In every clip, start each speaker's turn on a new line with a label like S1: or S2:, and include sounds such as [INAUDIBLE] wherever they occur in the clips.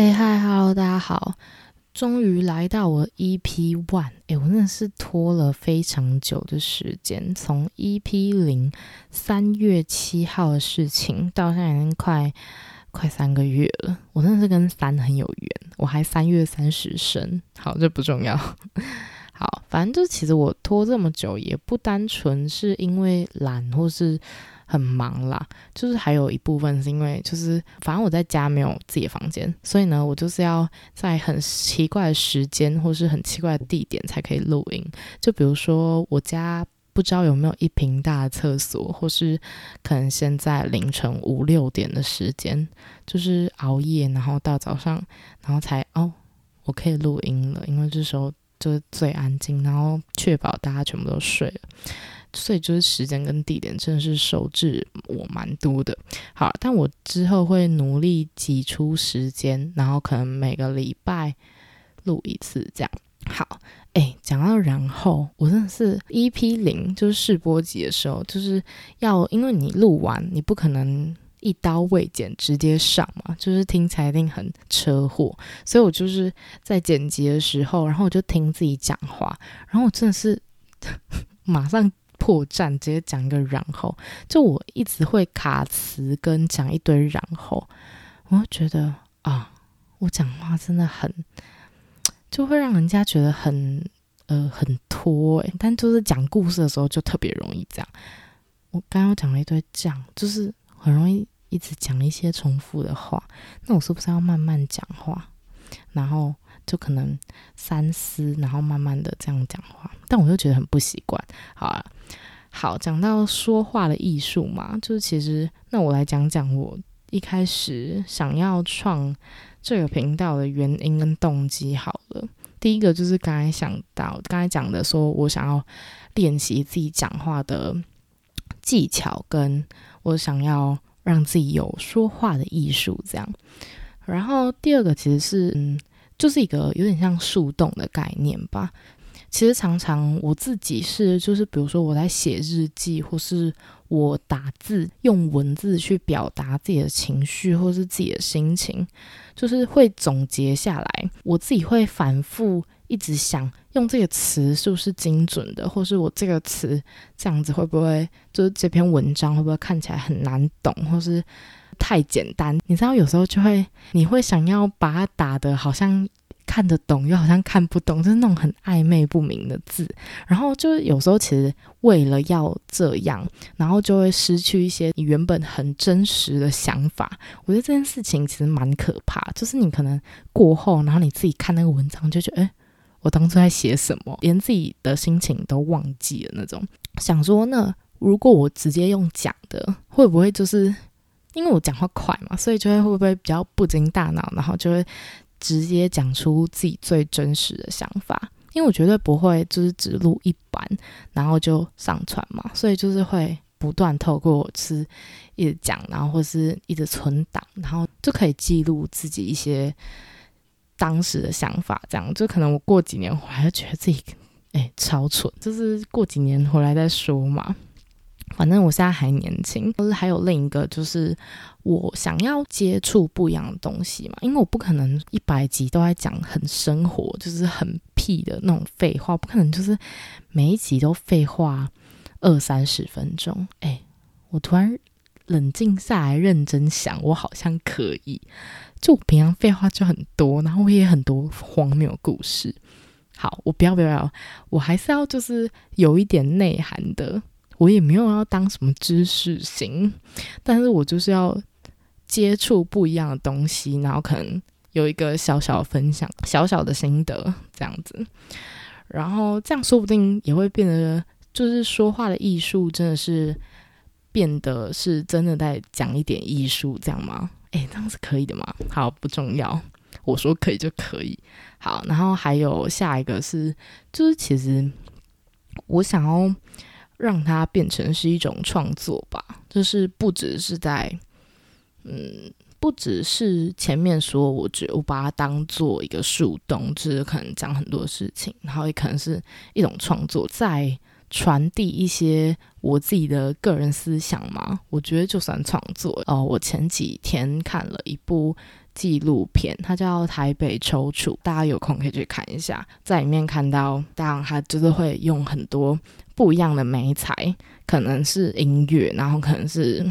S1: 哎嗨，Hello，大家好，终于来到我 EP One，哎，我真的是拖了非常久的时间，从 EP 零三月七号的事情到现在已经快快三个月了，我真的是跟三很有缘，我还三月三十生，好，这不重要，[LAUGHS] 好，反正就其实我拖这么久也不单纯是因为懒或是。很忙啦，就是还有一部分是因为，就是反正我在家没有自己的房间，所以呢，我就是要在很奇怪的时间或是很奇怪的地点才可以录音。就比如说，我家不知道有没有一平大的厕所，或是可能现在凌晨五六点的时间，就是熬夜，然后到早上，然后才哦，我可以录音了，因为这时候就是最安静，然后确保大家全部都睡了。所以就是时间跟地点真的是受制我蛮多的。好，但我之后会努力挤出时间，然后可能每个礼拜录一次这样。好，哎，讲到然后，我真的是 EP 零就是试播集的时候，就是要因为你录完，你不可能一刀未剪直接上嘛，就是听起来一定很车祸。所以我就是在剪辑的时候，然后我就听自己讲话，然后我真的是 [LAUGHS] 马上。破绽直接讲一个然后，就我一直会卡词跟讲一堆然后，我就觉得啊，我讲话真的很，就会让人家觉得很呃很拖诶。但就是讲故事的时候就特别容易这样。我刚刚讲了一堆这样，就是很容易一直讲一些重复的话。那我是不是要慢慢讲话，然后就可能三思，然后慢慢的这样讲话？但我又觉得很不习惯。好啊。好，讲到说话的艺术嘛，就是其实那我来讲讲我一开始想要创这个频道的原因跟动机。好了，第一个就是刚才想到刚才讲的，说我想要练习自己讲话的技巧，跟我想要让自己有说话的艺术这样。然后第二个其实是嗯，就是一个有点像树洞的概念吧。其实常常我自己是，就是比如说我在写日记，或是我打字用文字去表达自己的情绪，或是自己的心情，就是会总结下来。我自己会反复一直想，用这个词是不是精准的，或是我这个词这样子会不会，就是这篇文章会不会看起来很难懂，或是太简单？你知道，有时候就会，你会想要把它打的好像。看得懂又好像看不懂，就是那种很暧昧不明的字。然后就是有时候其实为了要这样，然后就会失去一些你原本很真实的想法。我觉得这件事情其实蛮可怕，就是你可能过后，然后你自己看那个文章，就觉得，哎，我当初在写什么，连自己的心情都忘记了那种。想说，那如果我直接用讲的，会不会就是因为我讲话快嘛，所以就会会不会比较不经大脑，然后就会。直接讲出自己最真实的想法，因为我绝对不会就是只录一版，然后就上传嘛，所以就是会不断透过我是一直讲，然后或是一直存档，然后就可以记录自己一些当时的想法，这样就可能我过几年回来觉得自己哎超蠢，就是过几年回来再说嘛。反正我现在还年轻，就是还有另一个，就是我想要接触不一样的东西嘛，因为我不可能一百集都在讲很生活，就是很屁的那种废话，不可能就是每一集都废话二三十分钟。哎，我突然冷静下来，认真想，我好像可以，就我平常废话就很多，然后我也很多荒谬故事。好，我不要不要，我还是要就是有一点内涵的。我也没有要当什么知识型，但是我就是要接触不一样的东西，然后可能有一个小小的分享、小小的心得这样子，然后这样说不定也会变得，就是说话的艺术真的是变得是真的在讲一点艺术，这样吗？诶，这样是可以的吗？好，不重要，我说可以就可以。好，然后还有下一个是，就是其实我想要。让它变成是一种创作吧，就是不只是在，嗯，不只是前面说，我觉我把它当做一个树洞，就是可能讲很多事情，然后也可能是一种创作，在传递一些我自己的个人思想嘛。我觉得就算创作哦。我前几天看了一部纪录片，它叫《台北抽搐》，大家有空可以去看一下，在里面看到，当然他就是会用很多不一样的媒材，可能是音乐，然后可能是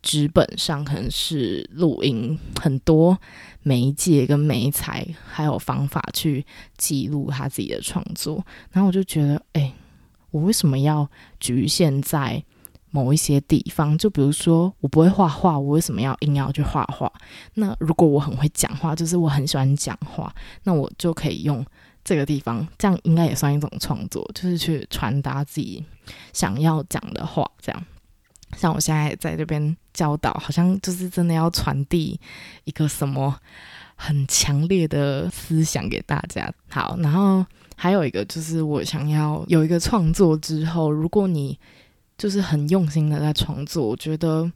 S1: 纸本上，可能是录音，很多媒介跟媒材还有方法去记录他自己的创作，然后我就觉得，哎，我为什么要局限在？某一些地方，就比如说我不会画画，我为什么要硬要去画画？那如果我很会讲话，就是我很喜欢讲话，那我就可以用这个地方，这样应该也算一种创作，就是去传达自己想要讲的话。这样，像我现在在这边教导，好像就是真的要传递一个什么很强烈的思想给大家。好，然后还有一个就是我想要有一个创作之后，如果你。就是很用心的在创作，我觉得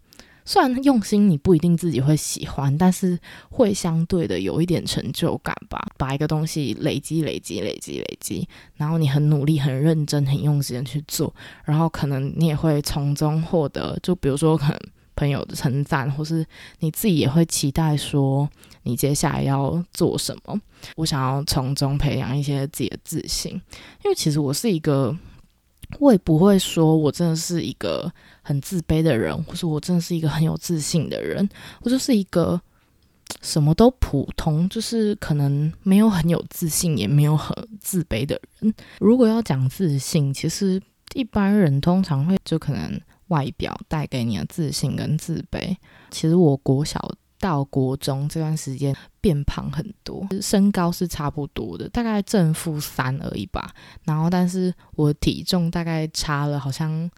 S1: 虽然用心，你不一定自己会喜欢，但是会相对的有一点成就感吧。把一个东西累积、累积、累积、累积，然后你很努力、很认真、很用心的去做，然后可能你也会从中获得，就比如说可能朋友的称赞，或是你自己也会期待说你接下来要做什么。我想要从中培养一些自己的自信，因为其实我是一个。我也不会说我真的是一个很自卑的人，或者我真的是一个很有自信的人。我就是一个什么都普通，就是可能没有很有自信，也没有很自卑的人。如果要讲自信，其实一般人通常会就可能外表带给你的自信跟自卑。其实我国小。到国中这段时间变胖很多，身高是差不多的，大概正负三而已吧。然后，但是我体重大概差了，好像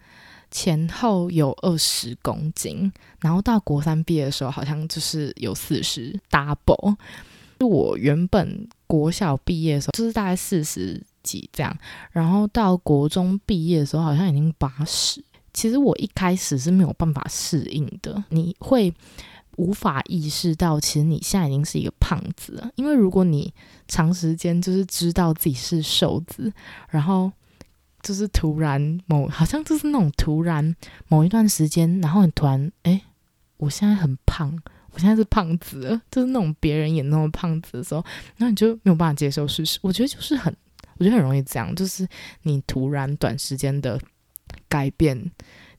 S1: 前后有二十公斤。然后到国三毕业的时候，好像就是有四十 double。我原本国小毕业的时候，就是大概四十几这样。然后到国中毕业的时候，好像已经八十。其实我一开始是没有办法适应的，你会。无法意识到，其实你现在已经是一个胖子了。因为如果你长时间就是知道自己是瘦子，然后就是突然某好像就是那种突然某一段时间，然后你突然哎，我现在很胖，我现在是胖子，就是那种别人演那种胖子的时候，那你就没有办法接受事实。我觉得就是很，我觉得很容易这样，就是你突然短时间的改变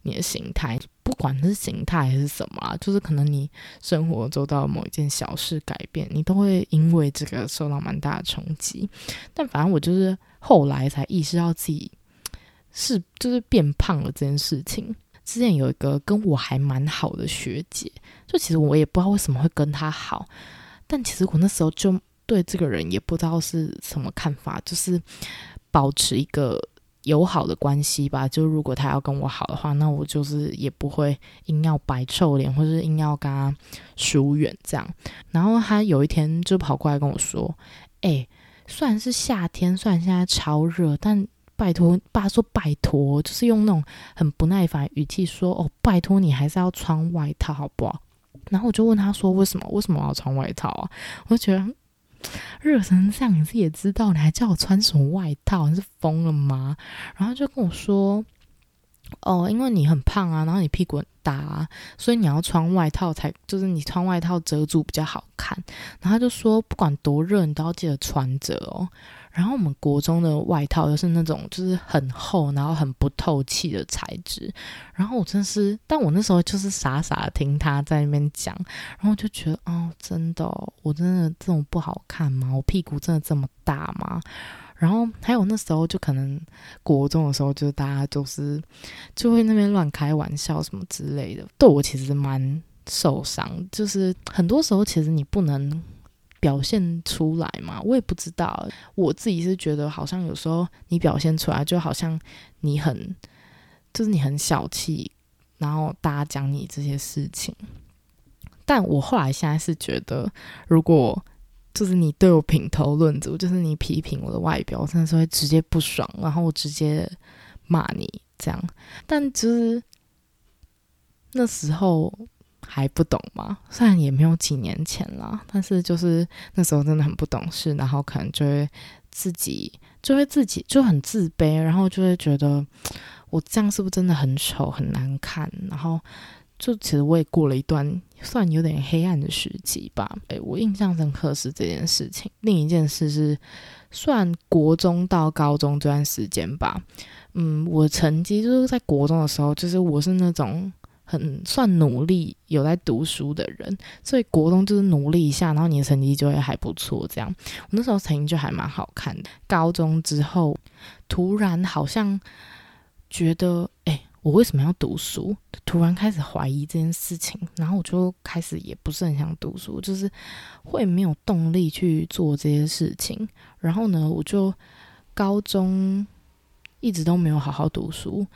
S1: 你的形态。不管是形态还是什么啊，就是可能你生活做到某一件小事改变，你都会因为这个受到蛮大的冲击。但反正我就是后来才意识到自己是就是变胖了这件事情。之前有一个跟我还蛮好的学姐，就其实我也不知道为什么会跟她好，但其实我那时候就对这个人也不知道是什么看法，就是保持一个。友好的关系吧，就如果他要跟我好的话，那我就是也不会硬要摆臭脸，或者是硬要跟他疏远这样。然后他有一天就跑过来跟我说：“哎，虽然是夏天，虽然现在超热，但拜托，爸说拜托，就是用那种很不耐烦语气说：哦，拜托你还是要穿外套好不好？”然后我就问他说：“为什么？为什么我要穿外套啊？”我就觉得。热成这样，你自己也知道，你还叫我穿什么外套？你是疯了吗？然后就跟我说：“哦，因为你很胖啊，然后你屁股很大啊，所以你要穿外套才，就是你穿外套遮住比较好看。”然后就说：“不管多热，你都要记得穿着哦。”然后我们国中的外套又是那种就是很厚，然后很不透气的材质。然后我真是，但我那时候就是傻傻的听他在那边讲，然后就觉得哦，真的，我真的这种不好看吗？我屁股真的这么大吗？然后还有那时候就可能国中的时候，就大家都是就会那边乱开玩笑什么之类的，对我其实蛮受伤。就是很多时候其实你不能。表现出来嘛？我也不知道。我自己是觉得，好像有时候你表现出来，就好像你很，就是你很小气，然后大家讲你这些事情。但我后来现在是觉得，如果就是你对我品头论足，就是你批评我的外表，我真的是会直接不爽，然后我直接骂你这样。但就是那时候。还不懂吗？虽然也没有几年前了，但是就是那时候真的很不懂事，然后可能就会自己就会自己就很自卑，然后就会觉得我这样是不是真的很丑很难看，然后就其实我也过了一段算有点黑暗的时期吧。诶，我印象深刻是这件事情。另一件事是，算国中到高中这段时间吧。嗯，我成绩就是在国中的时候，就是我是那种很算努力有在读书的人，所以国中就是努力一下，然后你的成绩就会还不错。这样，我那时候成绩就还蛮好看的。高中之后，突然好像觉得，哎。我为什么要读书？突然开始怀疑这件事情，然后我就开始也不是很想读书，就是会没有动力去做这些事情。然后呢，我就高中一直都没有好好读书，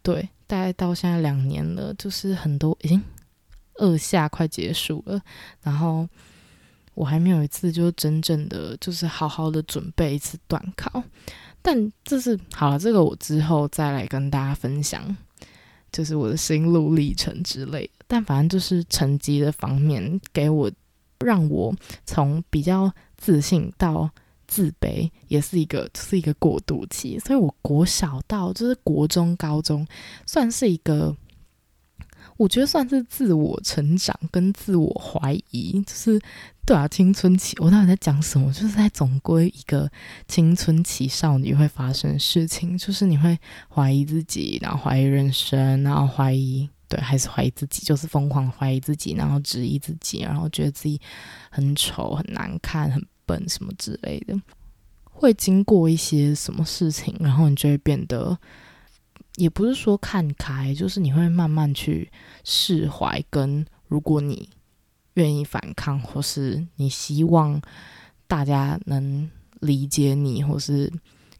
S1: 对，大概到现在两年了，就是很多已经二下快结束了，然后我还没有一次就真正的就是好好的准备一次短考。但这是好了，这个我之后再来跟大家分享。就是我的心路历程之类的，但反正就是成绩的方面，给我让我从比较自信到自卑，也是一个是一个过渡期。所以，我国小到就是国中、高中，算是一个。我觉得算是自我成长跟自我怀疑，就是对啊，青春期我到底在讲什么？就是在总归一个青春期少女会发生的事情，就是你会怀疑自己，然后怀疑人生，然后怀疑对，还是怀疑自己，就是疯狂怀疑自己，然后质疑自己，然后觉得自己很丑、很难看、很笨什么之类的。会经过一些什么事情，然后你就会变得。也不是说看开，就是你会慢慢去释怀。跟如果你愿意反抗，或是你希望大家能理解你，或是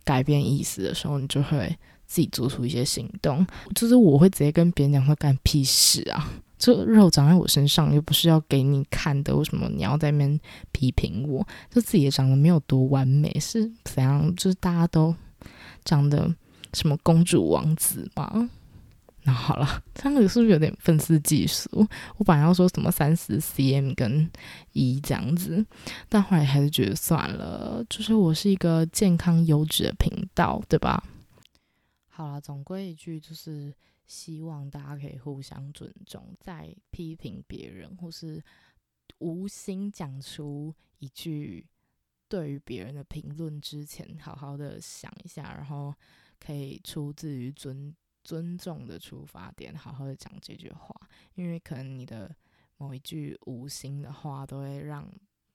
S1: 改变意思的时候，你就会自己做出一些行动。就是我会直接跟别人讲说干屁事啊！这肉长在我身上，又不是要给你看的，为什么你要在那边批评我？就自己也长得没有多完美，是怎样？就是大家都长得。什么公主王子嘛？[LAUGHS] 那好了，这样子是不是有点粉丝技术？我本来要说什么三十 cm 跟一这样子，但后来还是觉得算了。就是我是一个健康优质的频道，对吧？好了，总归一句，就是希望大家可以互相尊重，在批评别人或是无心讲出一句对于别人的评论之前，好好的想一下，然后。可以出自于尊尊重的出发点，好好的讲这句话，因为可能你的某一句无心的话，都会让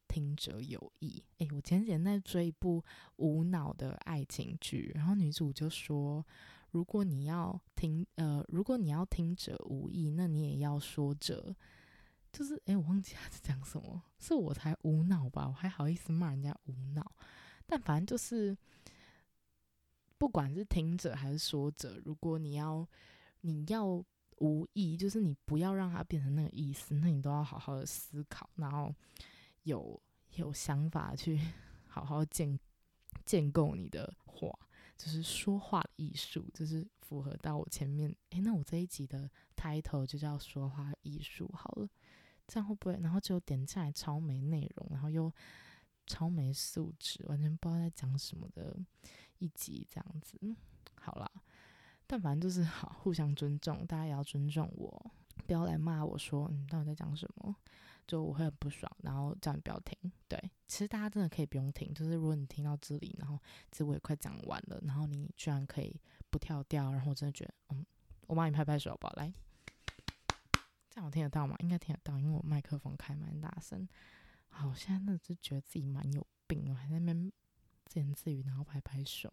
S1: 听者有意。诶，我前几天在追一部无脑的爱情剧，然后女主就说：“如果你要听，呃，如果你要听者无意，那你也要说者，就是诶，我忘记他在讲什么，是我才无脑吧？我还好意思骂人家无脑，但反正就是。”不管是听者还是说者，如果你要你要无意，就是你不要让它变成那个意思，那你都要好好的思考，然后有有想法去 [LAUGHS] 好好建建构你的话，就是说话艺术，就是符合到我前面。诶，那我这一集的 title 就叫说话艺术好了，这样会不会？然后就点进来超没内容，然后又超没素质，完全不知道在讲什么的。一集这样子，好啦，但反正就是 [LAUGHS] 好，互相尊重，大家也要尊重我，不要来骂我说你到底在讲什么，就我会很不爽，然后叫你不要听。对，其实大家真的可以不用听，就是如果你听到这里，然后其实我也快讲完了，然后你居然可以不跳掉，然后我真的觉得，嗯，我帮你拍拍手好不好？来，这样我听得到吗？应该听得到，因为我麦克风开蛮大声。好，现在真的是觉得自己蛮有病，我还在那边。自言自语，然后拍拍手，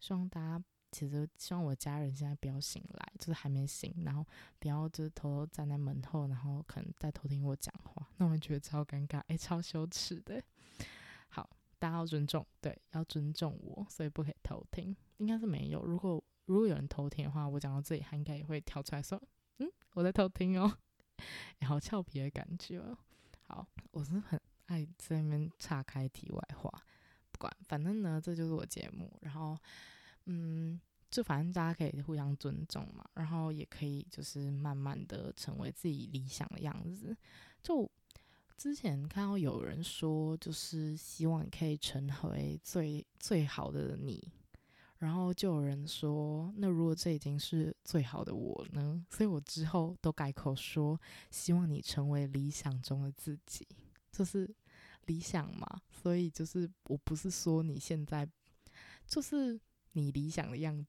S1: 希望大家其实希望我家人现在不要醒来，就是还没醒，然后不要就是偷偷站在门后，然后可能在偷听我讲话，那我觉得超尴尬，哎，超羞耻的。[LAUGHS] 好，大家要尊重，对，要尊重我，所以不可以偷听，应该是没有。如果如果有人偷听的话，我讲到这里，他应该也会跳出来说，嗯，我在偷听哦，[LAUGHS] 好俏皮的感觉。好，我是很爱在那边岔开题外话。不管，反正呢，这就是我节目。然后，嗯，就反正大家可以互相尊重嘛。然后也可以就是慢慢的成为自己理想的样子。就之前看到有人说，就是希望你可以成为最最好的你。然后就有人说，那如果这已经是最好的我呢？所以我之后都改口说，希望你成为理想中的自己，就是理想嘛。所以就是我不是说你现在就是你理想的样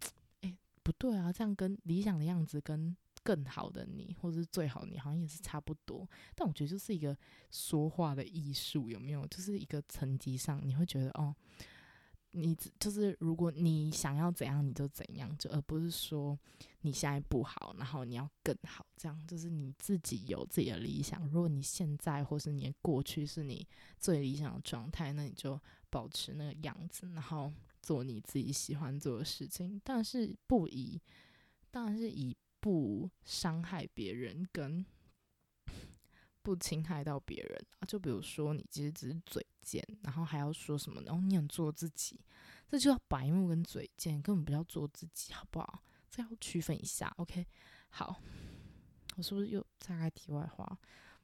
S1: 子，[TSK] 哎，不对啊，这样跟理想的样子跟更好的你，或者是最好你，好像也是差不多。但我觉得就是一个说话的艺术，有没有？就是一个层级上，你会觉得哦。你就是，如果你想要怎样，你就怎样，就而不是说你现在不好，然后你要更好，这样就是你自己有自己的理想。如果你现在或是你的过去是你最理想的状态，那你就保持那个样子，然后做你自己喜欢做的事情。但是不以，当然是以不伤害别人跟。[COUGHS] 不侵害到别人啊，就比如说你其实只是嘴贱，然后还要说什么，然后你想做自己，这就叫白目跟嘴贱，根本不要做自己，好不好？这要区分一下，OK？好，我是不是又岔开题外话？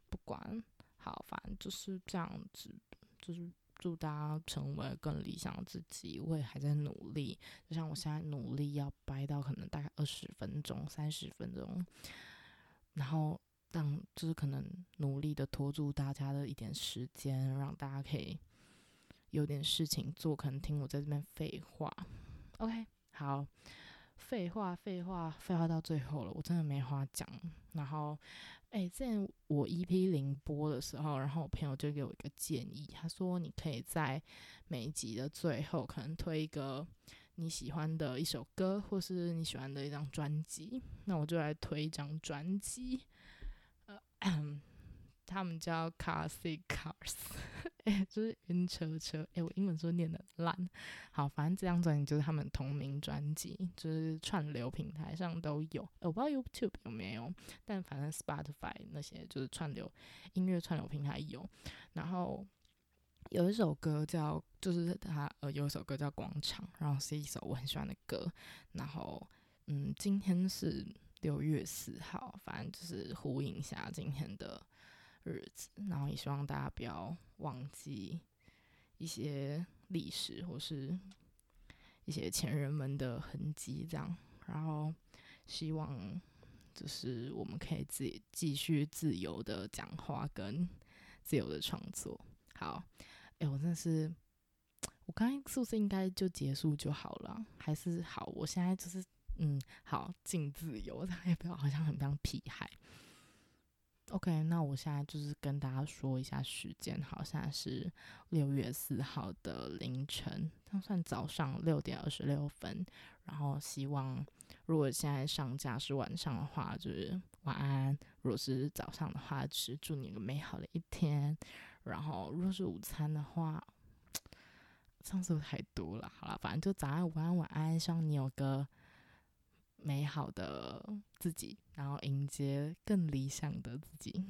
S1: 不管，好，反正就是这样子，就是祝大家成为更理想的自己。我也还在努力，就像我现在努力要掰到可能大概二十分钟、三十分钟，然后。让就是可能努力的拖住大家的一点时间，让大家可以有点事情做，可能听我在这边废话。OK，好，废话废话废话到最后了，我真的没话讲。然后，哎，之前我 EP 零播的时候，然后我朋友就给我一个建议，他说你可以在每一集的最后，可能推一个你喜欢的一首歌，或是你喜欢的一张专辑。那我就来推一张专辑。呃 [COUGHS] 他们叫 Car C Cars，哎，就是晕车车。哎，我英文说念的烂。好，反正这张专辑就是他们同名专辑，就是串流平台上都有。我不知道 YouTube 有没有，但反正 Spotify 那些就是串流音乐串流平台有。然后有一首歌叫，就是他呃有一首歌叫《广场》，然后是一首我很喜欢的歌。然后嗯，今天是。六月四号，反正就是呼应一下今天的日子，然后也希望大家不要忘记一些历史或是一些前人们的痕迹，这样，然后希望就是我们可以自继续自由的讲话跟自由的创作。好，哎，我真的是，我刚刚是不是应该就结束就好了？还是好？我现在就是。嗯，好，尽自由，[LAUGHS] 也不要好像很像屁孩。OK，那我现在就是跟大家说一下时间，好，现在是六月四号的凌晨，这样算早上六点二十六分。然后希望，如果现在上架是晚上的话，就是晚安；如果是早上的话，是祝你一个美好的一天。然后，如果是午餐的话，上次太多了？好了，反正就早安、午安、晚安，希望你有个。美好的自己，然后迎接更理想的自己。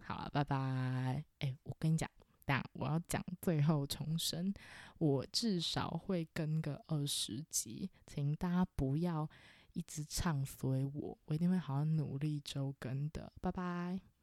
S1: 好了，拜拜。哎，我跟你讲，但我要讲最后重申，我至少会跟个二十集，请大家不要一直唱衰我，我一定会好好努力周更的。拜拜。